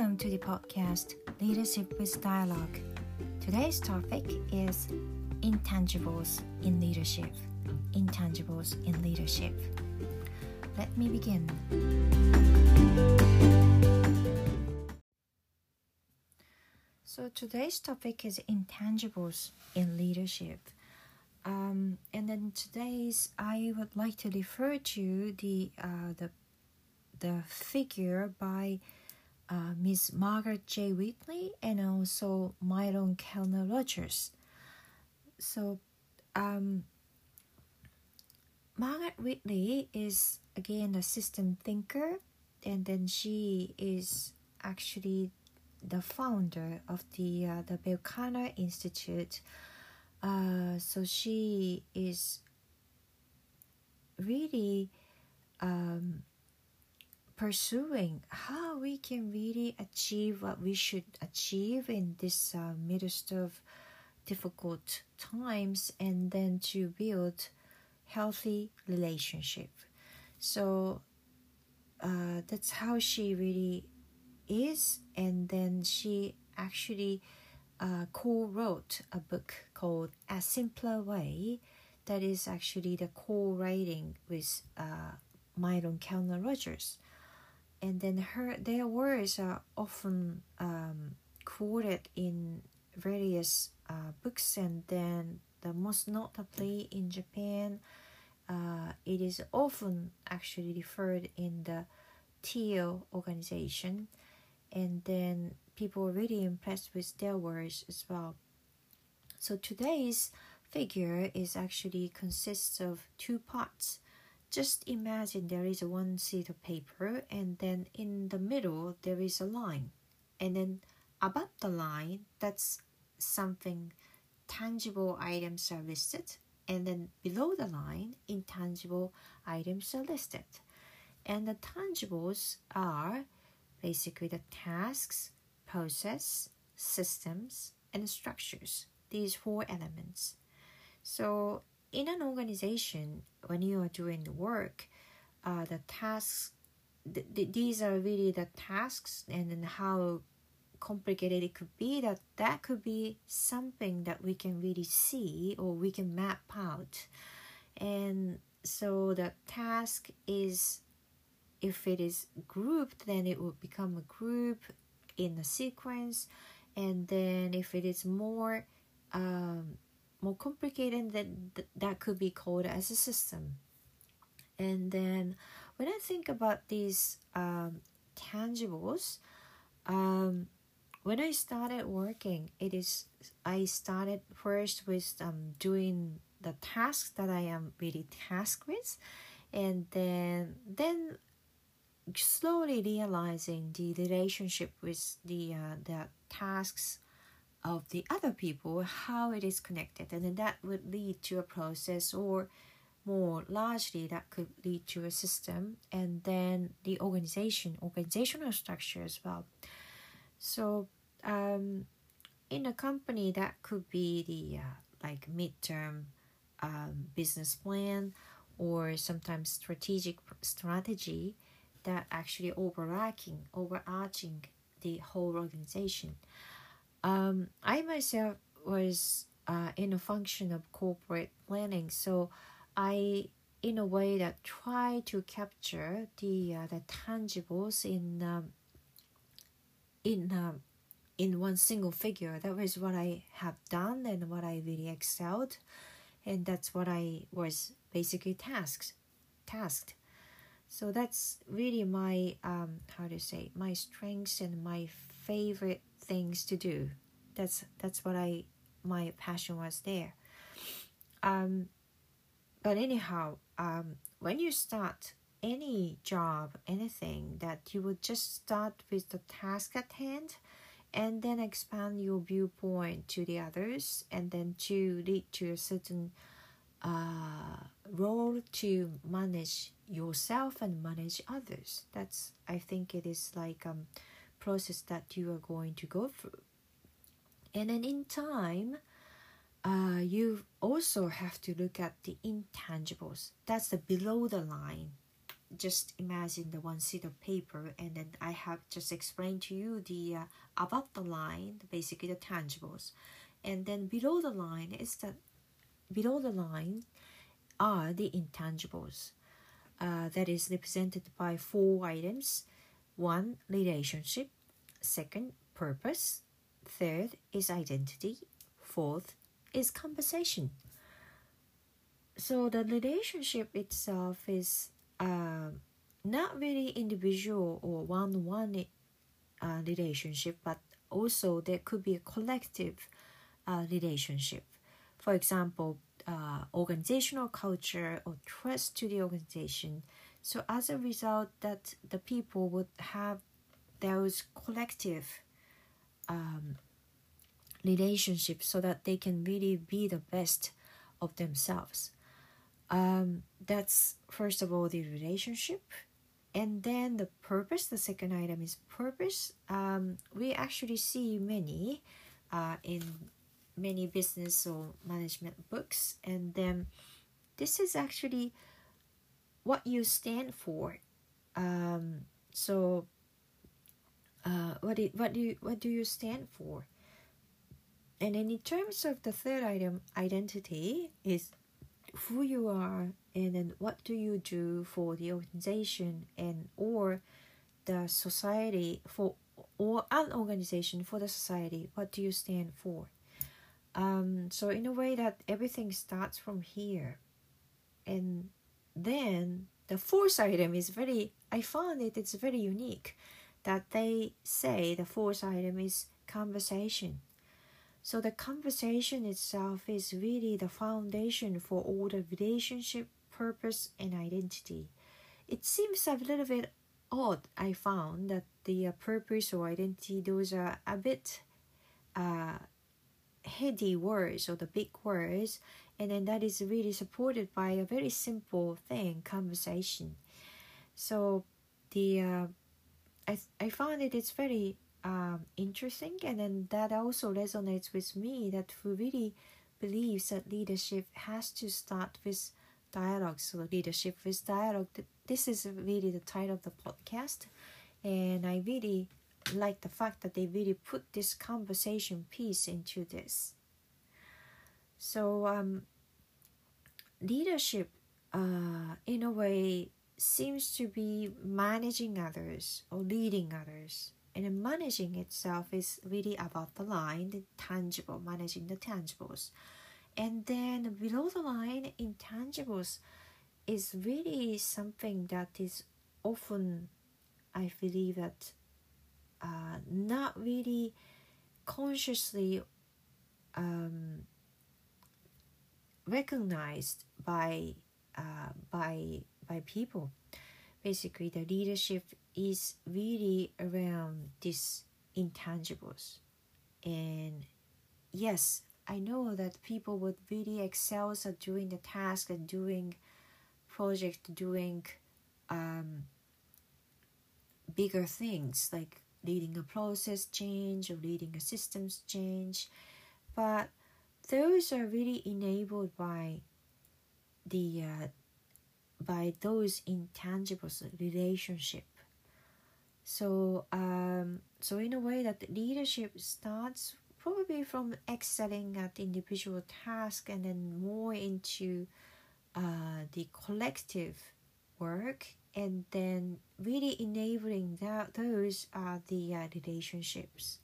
Welcome to the podcast Leadership with Dialogue. Today's topic is intangibles in leadership. Intangibles in leadership. Let me begin. So today's topic is intangibles in leadership. Um, and then today's I would like to refer to the uh, the the figure by uh, Miss Margaret J. Wheatley and also Myron Kellner Rogers. So, um, Margaret Wheatley is again a system thinker, and then she is actually the founder of the uh, the Berkana Institute. Uh, so she is really um, pursuing how we can really achieve what we should achieve in this uh, midst of difficult times and then to build healthy relationship. So uh, that's how she really is and then she actually uh, co-wrote a book called a simpler way that is actually the co-writing with uh, myron kellner rogers and then her their words are often um, quoted in various uh, books. And then the most notably in Japan uh, it is often actually referred in the TEAL organization. And then people are really impressed with their words as well. So today's figure is actually consists of two parts just imagine there is one sheet of paper and then in the middle there is a line. And then above the line that's something tangible items are listed. And then below the line intangible items are listed. And the tangibles are basically the tasks process systems and structures. These four elements. So in an organization when you are doing the work uh, the tasks th- th- these are really the tasks and then how complicated it could be that that could be something that we can really see or we can map out. And so the task is if it is grouped then it will become a group in a sequence and then if it is more um, more complicated than that could be called as a system. And then when i think about these um, tangibles um, when i started working it is i started first with um, doing the tasks that i am really tasked with. And then then slowly realizing the relationship with the uh, the tasks of the other people how it is connected and then that would lead to a process or more largely that could lead to a system and then the organization organizational structure as well. So um, in a company that could be the uh, like midterm um, business plan or sometimes strategic strategy that actually overarching overarching the whole organization um, I myself was uh, in a function of corporate planning, so I, in a way, that try to capture the uh, the tangibles in um, in um, in one single figure. That was what I have done and what I really excelled, and that's what I was basically tasked tasked. So that's really my um, how to say my strengths and my favorite things to do. That's that's what I my passion was there. Um, but anyhow, um, when you start any job, anything that you would just start with the task at hand and then expand your viewpoint to the others and then to lead to a certain uh, role to manage yourself and manage others. That's I think it is like um process that you are going to go through. And then in time, uh, you also have to look at the intangibles. That's the below the line just imagine the one sheet of paper and then I have just explained to you the uh, above the line, basically the tangibles. And then below the line is the below the line are the intangibles. Uh, that is represented by four items. One, relationship. Second, purpose. Third is identity. Fourth is conversation. So the relationship itself is uh, not really individual or one-on-one uh, relationship, but also there could be a collective uh, relationship. For example, uh, organizational culture or trust to the organization. So as a result, that the people would have those collective um, relationships so that they can really be the best of themselves. Um, that's first of all the relationship, and then the purpose. The second item is purpose. Um, we actually see many uh, in many business or management books, and then this is actually what you stand for. Um, so, uh, what do, what do you, what do you stand for? And then in terms of the third item, identity is who you are and then what do you do for the organization and or the society for or an organization for the society what do you stand for um, so in a way that everything starts from here and then the fourth item is very i found it it's very unique that they say the fourth item is conversation so the conversation itself is really the foundation for all the relationship, purpose, and identity. It seems a little bit odd, I found, that the uh, purpose or identity, those are a bit uh, heady words or the big words, and then that is really supported by a very simple thing, conversation. So the uh, I, I found it it's very um, interesting and then that also resonates with me that who really believes that leadership has to start with dialogue so leadership with dialogue this is really the title of the podcast and i really like the fact that they really put this conversation piece into this so um, leadership uh, in a way seems to be managing others or leading others and managing itself is really about the line, the tangible, managing the tangibles. And then below the line, intangibles is really something that is often, I believe, that uh, not really consciously um, recognized by uh, by by people. Basically, the leadership is really around these intangibles. And yes, I know that people would really excel at doing the task and doing project, doing um, bigger things like leading a process change or leading a systems change. But those are really enabled by the uh, by those intangibles relationship. So, um, so in a way that leadership starts probably from excelling at individual task and then more into uh, the collective work and then really enabling that those are the uh, relationships.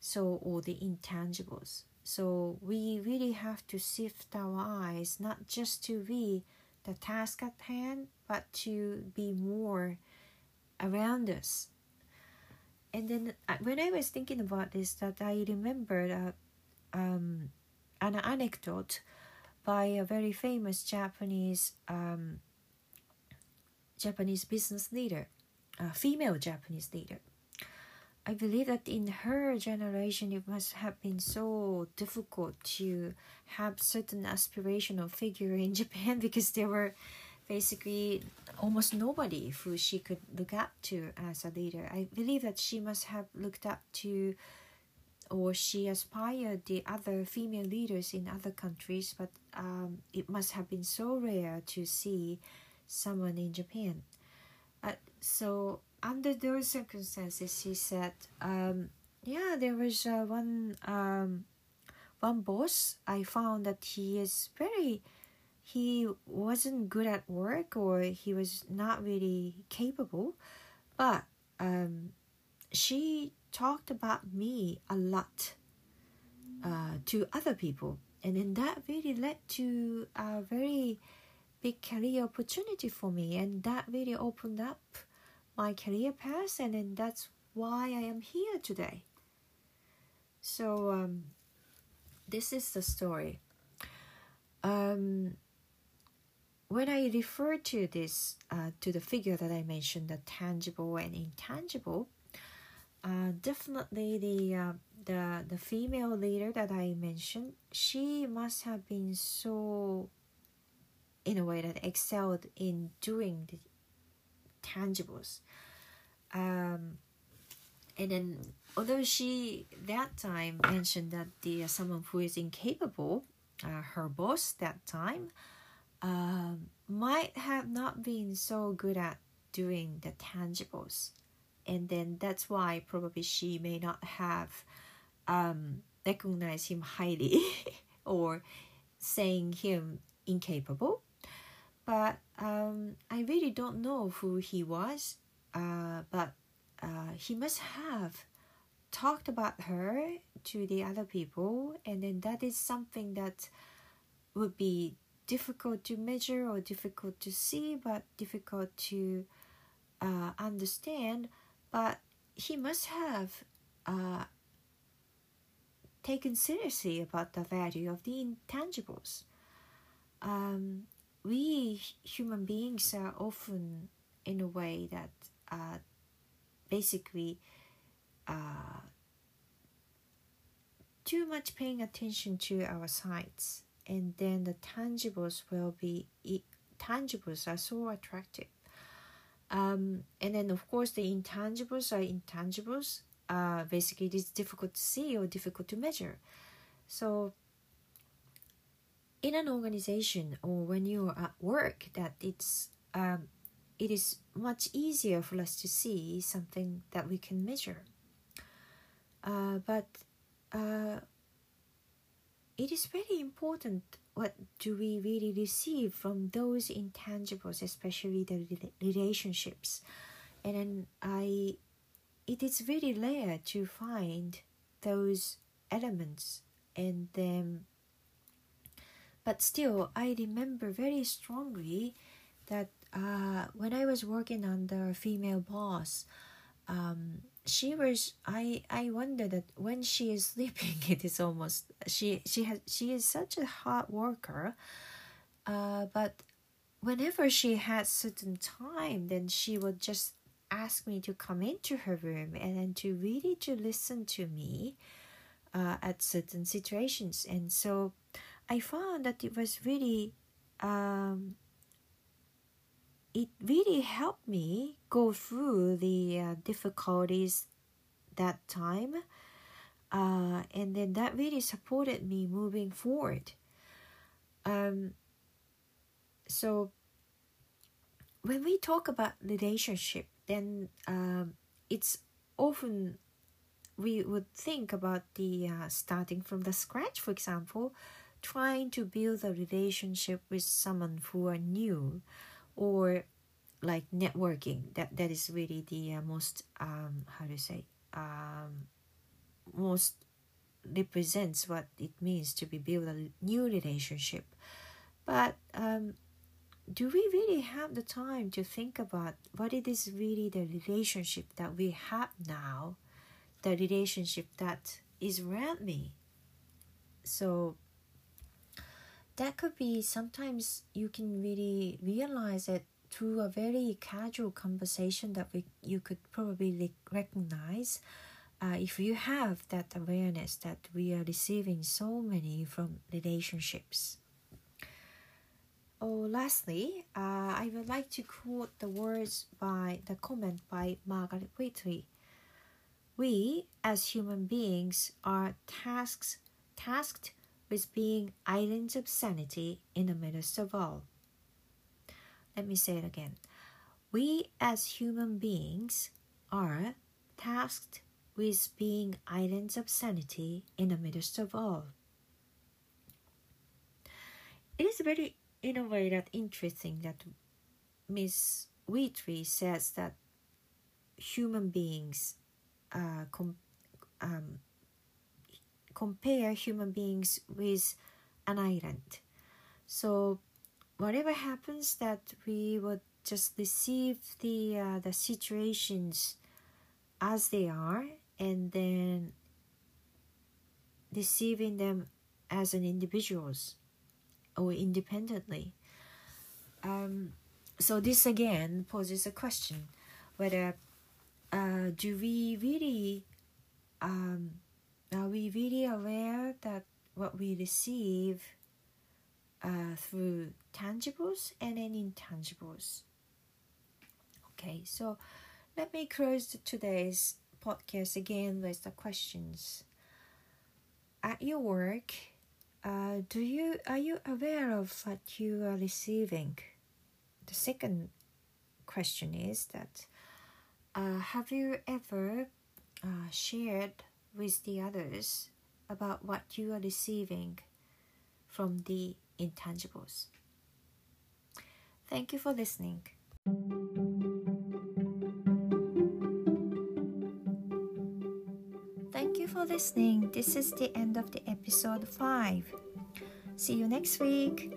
So or the intangibles so we really have to sift our eyes not just to be the task at hand but to be more around us. And then uh, when I was thinking about this, that I remembered uh, um, an anecdote by a very famous Japanese um, Japanese business leader, a female Japanese leader. I believe that in her generation, it must have been so difficult to have certain aspirational figure in Japan because there were basically almost nobody who she could look up to as a leader. I believe that she must have looked up to or she aspired the other female leaders in other countries, but um, it must have been so rare to see someone in Japan. Uh, so under those circumstances, he said, um, "Yeah, there was uh, one um, one boss. I found that he is very." He wasn't good at work, or he was not really capable, but um, she talked about me a lot uh, to other people, and then that really led to a very big career opportunity for me, and that really opened up my career path, and then that's why I am here today. So um, this is the story. Um, when I refer to this, uh, to the figure that I mentioned, the tangible and intangible, uh, definitely the uh, the the female leader that I mentioned, she must have been so, in a way that excelled in doing the tangibles, um, and then although she that time mentioned that the uh, someone who is incapable, uh, her boss that time, um, might have not been so good at doing the tangibles and then that's why probably she may not have um, recognized him highly or saying him incapable. But um, I really don't know who he was, uh, but uh, he must have talked about her to the other people, and then that is something that would be difficult to measure or difficult to see, but difficult to uh, understand but he must have uh, taken seriously about the value of the intangibles. Um, we human beings are often in a way that uh, basically uh, too much paying attention to our sights and then the tangibles will be tangibles are so attractive um, and then, of course, the intangibles are intangibles. Uh, basically, it is difficult to see or difficult to measure. So, in an organization or when you're at work, that it's um, it is much easier for us to see something that we can measure. Uh, but uh, it is very important what do we really receive from those intangibles especially the relationships and then i it is very rare to find those elements and then but still i remember very strongly that uh, when i was working under a female boss um, she was i i wonder that when she is sleeping it is almost she she has she is such a hard worker uh but whenever she had certain time then she would just ask me to come into her room and then to really to listen to me uh, at certain situations. And so i found that it was really um, it really helped me go through the uh, difficulties that time uh, and then that really supported me moving forward. Um, so when we talk about relationship then um, it's often we would think about the uh, starting from the scratch for example trying to build a relationship with someone who are new or like networking. That that is really the uh, most um how to say um most represents what it means to be build a new relationship. But um do we really have the time to think about what it is really the relationship that we have now the relationship that is around me? So that could be sometimes you can really realize it through a very casual conversation that we, you could probably recognize uh, if you have that awareness that we are receiving so many from relationships. Oh, lastly, uh, I would like to quote the words by the comment by Margaret Wheatley. We, as human beings, are tasks, tasked with being islands of sanity in the midst of all. Let me say it again. we as human beings are tasked with being islands of sanity in the midst of all. It is very, in a way, that interesting that Miss Wheatley says that human beings uh, com- um, compare human beings with an island. So whatever happens, that we would just receive the uh, the situations as they are, and then receiving them as an individuals or independently. Um, so this again poses a question whether uh, do we really um, are we really aware that what we receive uh, through tangibles and then intangibles. Okay so let me close today's podcast again with the questions. At your work uh, do you are you aware of what you are receiving? The second question is that uh, have you ever uh, shared with the others about what you are receiving from the intangibles? Thank you for listening. Thank you for listening. This is the end of the episode 5. See you next week.